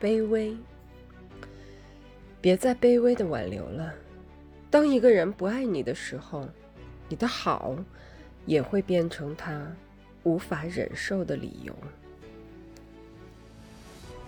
卑微。别再卑微的挽留了。当一个人不爱你的时候你的好也会变成他无法忍受的理由。